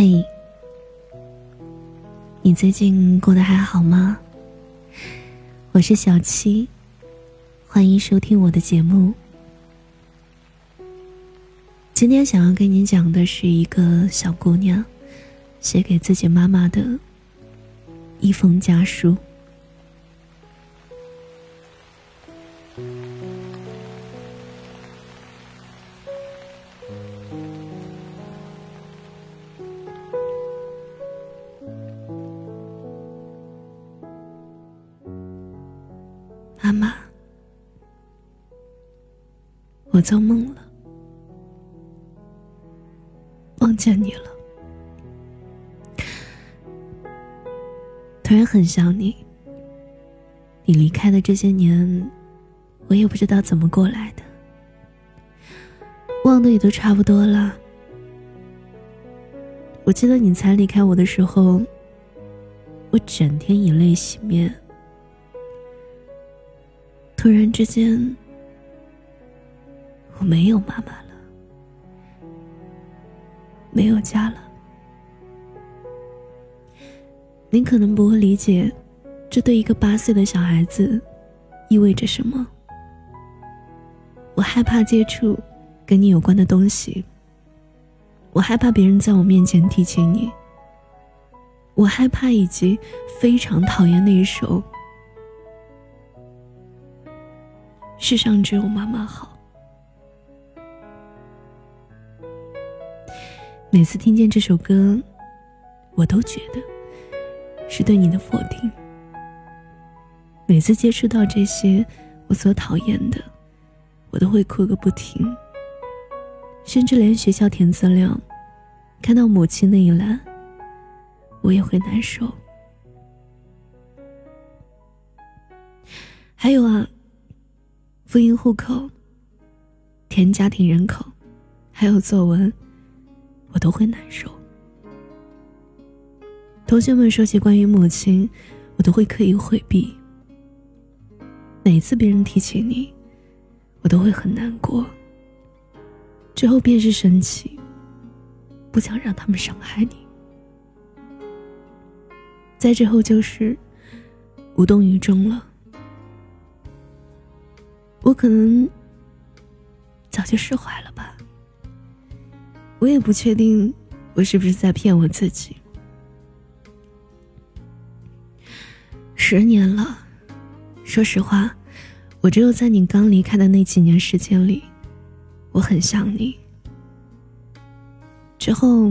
嘿，你最近过得还好吗？我是小七，欢迎收听我的节目。今天想要跟你讲的是一个小姑娘写给自己妈妈的一封家书。妈妈，我做梦了，梦见你了，突然很想你。你离开的这些年，我也不知道怎么过来的，忘的也都差不多了。我记得你才离开我的时候，我整天以泪洗面。突然之间，我没有妈妈了，没有家了。您可能不会理解，这对一个八岁的小孩子意味着什么。我害怕接触跟你有关的东西，我害怕别人在我面前提起你，我害怕以及非常讨厌那一首。世上只有妈妈好。每次听见这首歌，我都觉得是对你的否定。每次接触到这些我所讨厌的，我都会哭个不停。甚至连学校填资料，看到母亲那一栏，我也会难受。还有啊。复印户口、填家庭人口，还有作文，我都会难受。同学们说起关于母亲，我都会刻意回避。每次别人提起你，我都会很难过。之后便是生气，不想让他们伤害你。再之后就是无动于衷了。我可能早就释怀了吧，我也不确定我是不是在骗我自己。十年了，说实话，我只有在你刚离开的那几年时间里，我很想你。之后，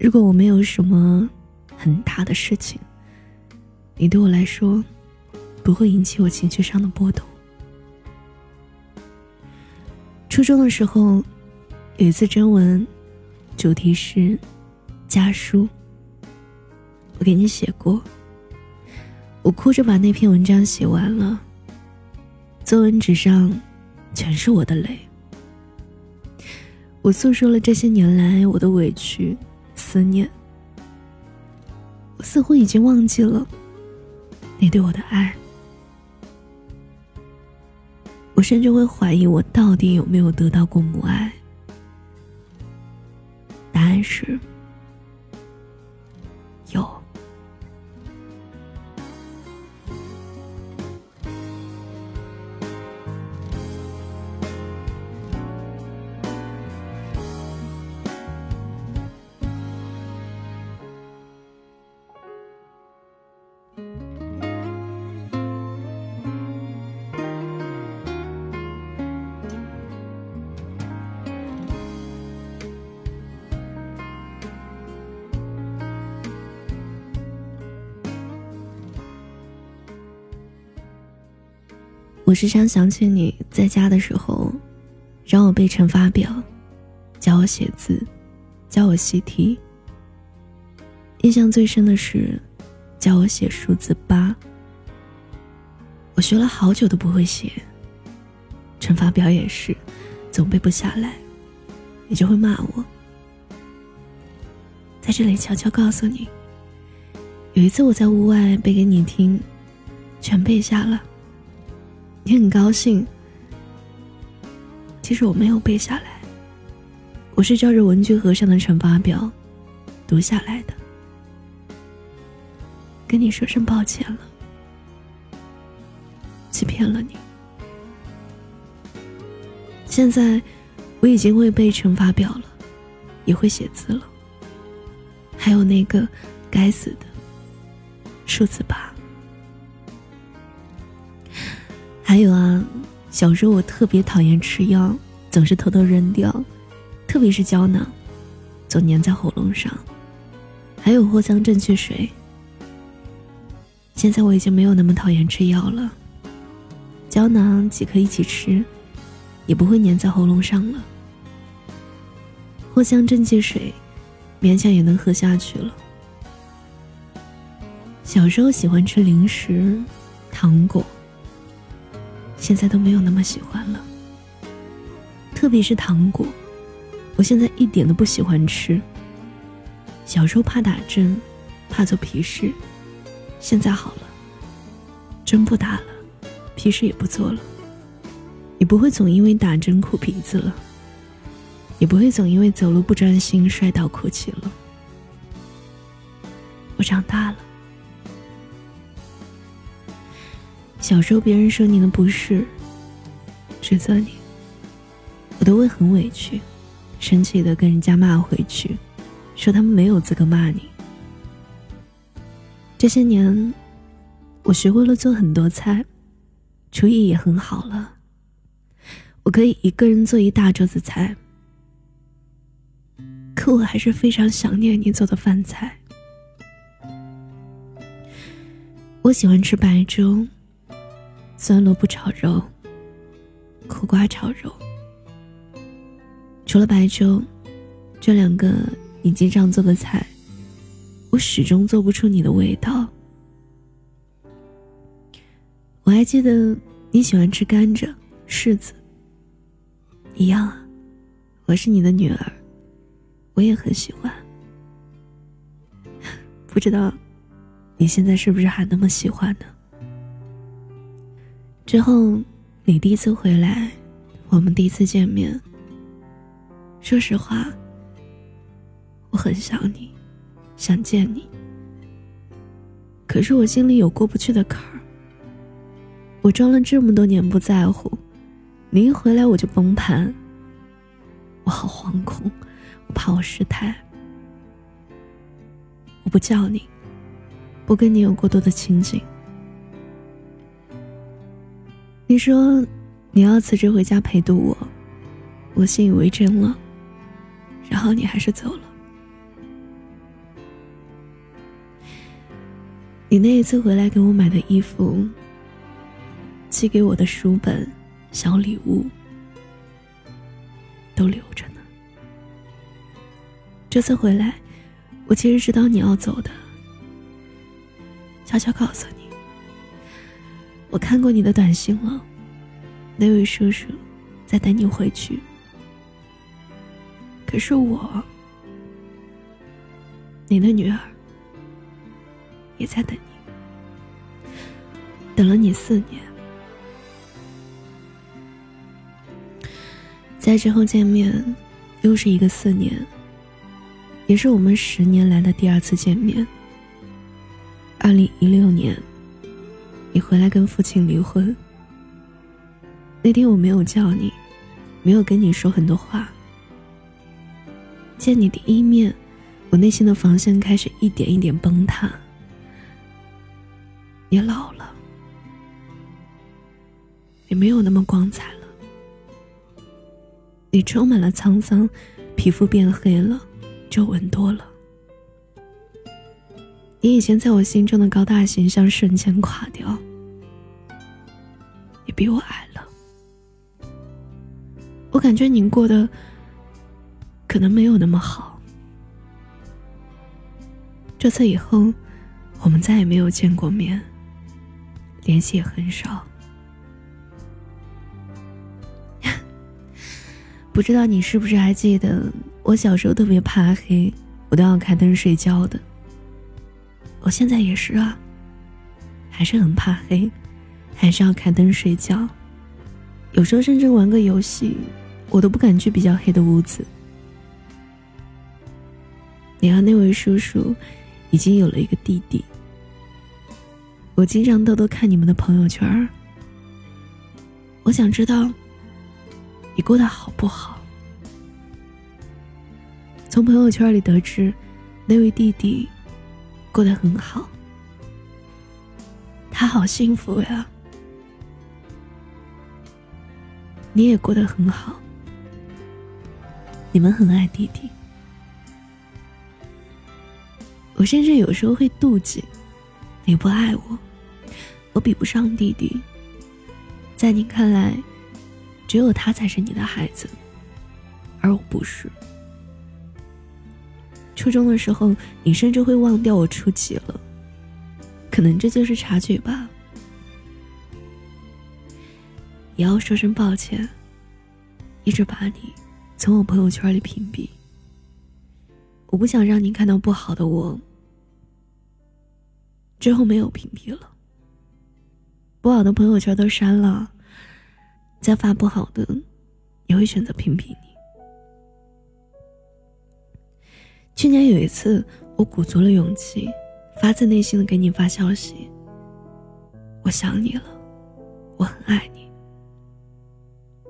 如果我没有什么很大的事情，你对我来说不会引起我情绪上的波动。初中的时候，有一次征文，主题是家书。我给你写过，我哭着把那篇文章写完了。作文纸上全是我的泪，我诉说了这些年来我的委屈、思念。我似乎已经忘记了你对我的爱。甚至会怀疑，我到底有没有得到过母爱？答案是有。我时常想起你在家的时候，让我背乘法表，教我写字，教我习题。印象最深的是，教我写数字八。我学了好久都不会写，乘法表也是，总背不下来，你就会骂我。在这里悄悄告诉你，有一次我在屋外背给你听，全背下了。你很高兴，其实我没有背下来，我是照着文具盒上的乘法表，读下来的。跟你说声抱歉了，欺骗了你。现在我已经会背乘法表了，也会写字了，还有那个该死的数字八。还有啊，小时候我特别讨厌吃药，总是偷偷扔掉，特别是胶囊，总粘在喉咙上。还有藿香正气水。现在我已经没有那么讨厌吃药了，胶囊几颗一起吃。也不会粘在喉咙上了。藿香正气水，勉强也能喝下去了。小时候喜欢吃零食、糖果，现在都没有那么喜欢了。特别是糖果，我现在一点都不喜欢吃。小时候怕打针，怕做皮试，现在好了，针不打了，皮试也不做了。也不会总因为打针哭鼻子了，也不会总因为走路不专心摔倒哭泣了。我长大了，小时候别人说你的不是，指责你，我都会很委屈，生气的跟人家骂回去，说他们没有资格骂你。这些年，我学会了做很多菜，厨艺也很好了。我可以一个人做一大桌子菜，可我还是非常想念你做的饭菜。我喜欢吃白粥、酸萝卜炒肉、苦瓜炒肉。除了白粥，这两个你经常做的菜，我始终做不出你的味道。我还记得你喜欢吃甘蔗、柿子。一样啊，我是你的女儿，我也很喜欢。不知道你现在是不是还那么喜欢呢？之后你第一次回来，我们第一次见面。说实话，我很想你，想见你。可是我心里有过不去的坎儿。我装了这么多年不在乎。你一回来我就崩盘，我好惶恐，我怕我失态。我不叫你，不跟你有过多的亲近。你说你要辞职回家陪读我，我信以为真了。然后你还是走了。你那一次回来给我买的衣服，寄给我的书本。小礼物都留着呢。这次回来，我其实知道你要走的，悄悄告诉你，我看过你的短信了，那位叔叔在等你回去。可是我，你的女儿也在等你，等了你四年。在之后见面，又是一个四年，也是我们十年来的第二次见面。二零一六年，你回来跟父亲离婚。那天我没有叫你，没有跟你说很多话。见你第一面，我内心的防线开始一点一点崩塌。你老了，也没有那么光彩了。你充满了沧桑，皮肤变黑了，皱纹多了。你以前在我心中的高大形象瞬间垮掉。比我矮了，我感觉你过得可能没有那么好。这次以后，我们再也没有见过面，联系也很少。不知道你是不是还记得，我小时候特别怕黑，我都要开灯睡觉的。我现在也是啊，还是很怕黑，还是要开灯睡觉。有时候甚至玩个游戏，我都不敢去比较黑的屋子。你和那位叔叔已经有了一个弟弟。我经常偷偷看你们的朋友圈我想知道你过得好不好。从朋友圈里得知，那位弟弟过得很好，他好幸福呀。你也过得很好，你们很爱弟弟。我甚至有时候会妒忌，你不爱我，我比不上弟弟。在你看来，只有他才是你的孩子，而我不是。初中的时候，你甚至会忘掉我初几了，可能这就是差距吧。也要说声抱歉，一直把你从我朋友圈里屏蔽。我不想让你看到不好的我。之后没有屏蔽了，不好的朋友圈都删了，再发不好的，也会选择屏蔽你。去年有一次，我鼓足了勇气，发自内心的给你发消息。我想你了，我很爱你。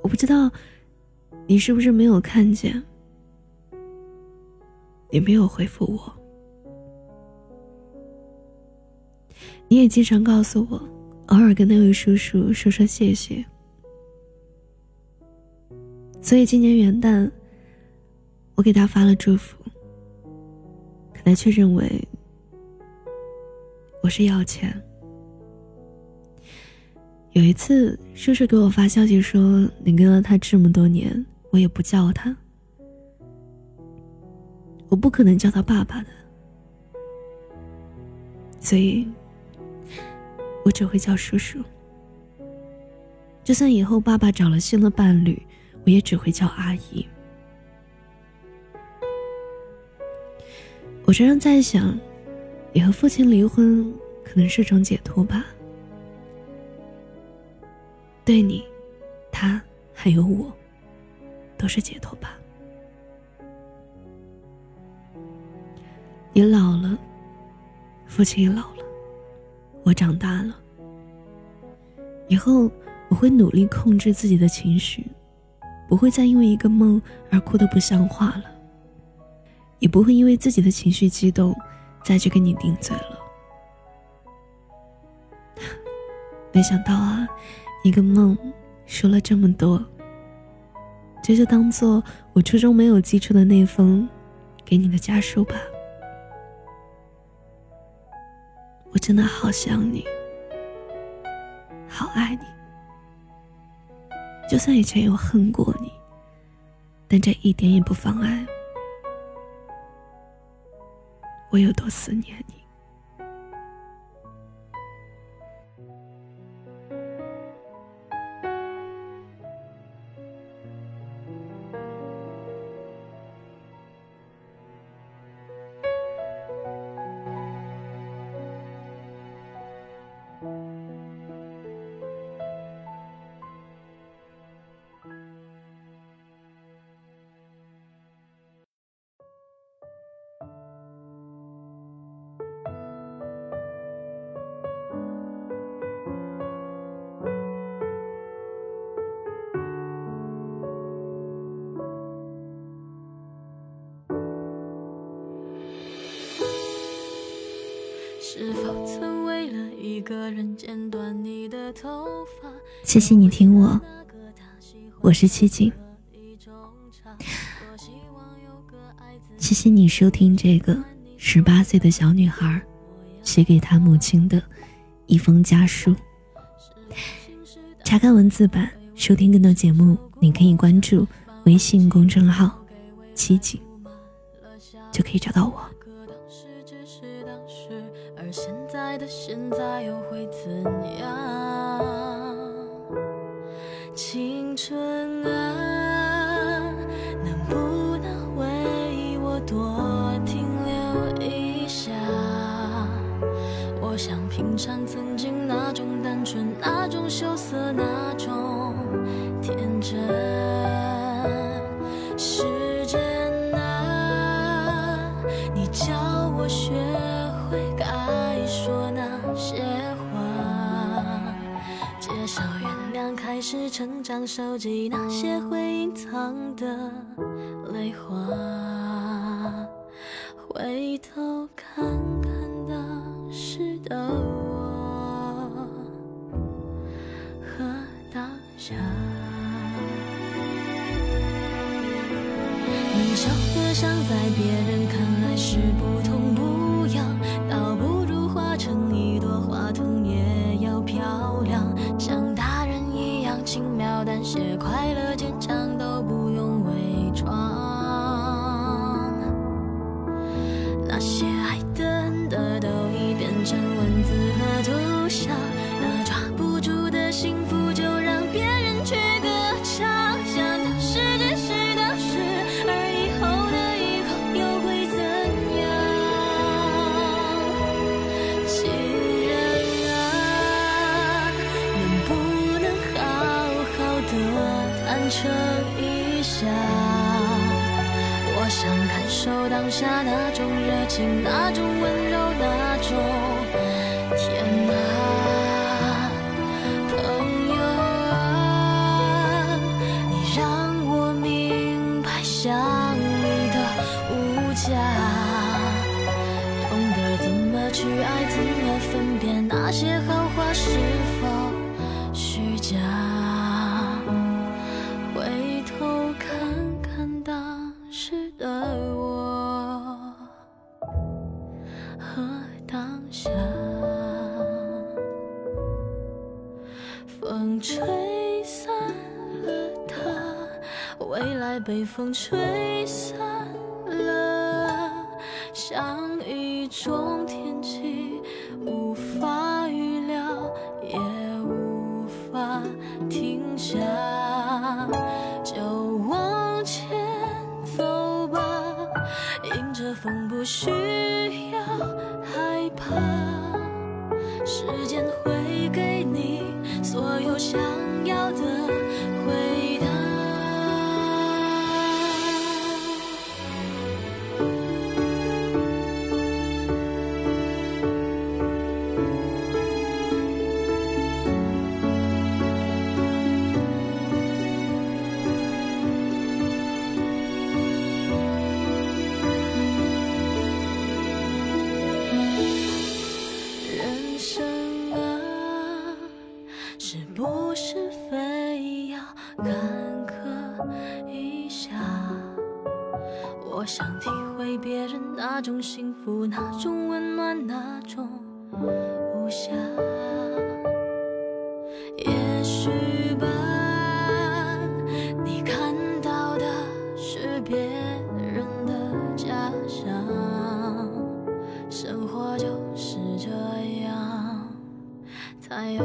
我不知道，你是不是没有看见？也没有回复我。你也经常告诉我，偶尔跟那位叔叔说说谢谢。所以今年元旦，我给他发了祝福，可他却认为我是要钱。有一次，叔叔给我发消息说：“你跟了他这么多年，我也不叫他，我不可能叫他爸爸的，所以。”我只会叫叔叔。就算以后爸爸找了新的伴侣，我也只会叫阿姨。我常常在想，你和父亲离婚可能是种解脱吧？对你，他还有我，都是解脱吧？你老了，父亲也老了。我长大了，以后我会努力控制自己的情绪，不会再因为一个梦而哭得不像话了，也不会因为自己的情绪激动再去跟你顶嘴了。没想到啊，一个梦说了这么多，这就当做我初中没有寄出的那封给你的家书吧。我真的好想你，好爱你。就算以前有恨过你，但这一点也不妨碍我有多思念你。是否曾为了一个人剪断你的头发谢谢你听我，我是七锦。谢谢你收听这个十八岁的小女孩写给她母亲的一封家书。查看文字版，收听更多节目，你可以关注微信公众号“七景”，就可以找到我。而现在的现在又会怎样？青春啊，能不能为我多停留一下？我想品尝曾经那种单纯，那种羞涩，那是成长，收集那些会隐藏的泪花。回头看看当时的我和当下，你笑得像在别坚强都不用伪装。那种热情，那种温柔，那种吹散了它，未来被风吹散了，像一种天气，无法预料，也无法停下，就往前走吧，迎着风不需要害怕，时间会想幸福那种温暖，那种无暇。也许吧，你看到的是别人的假象，生活就是这样。才有。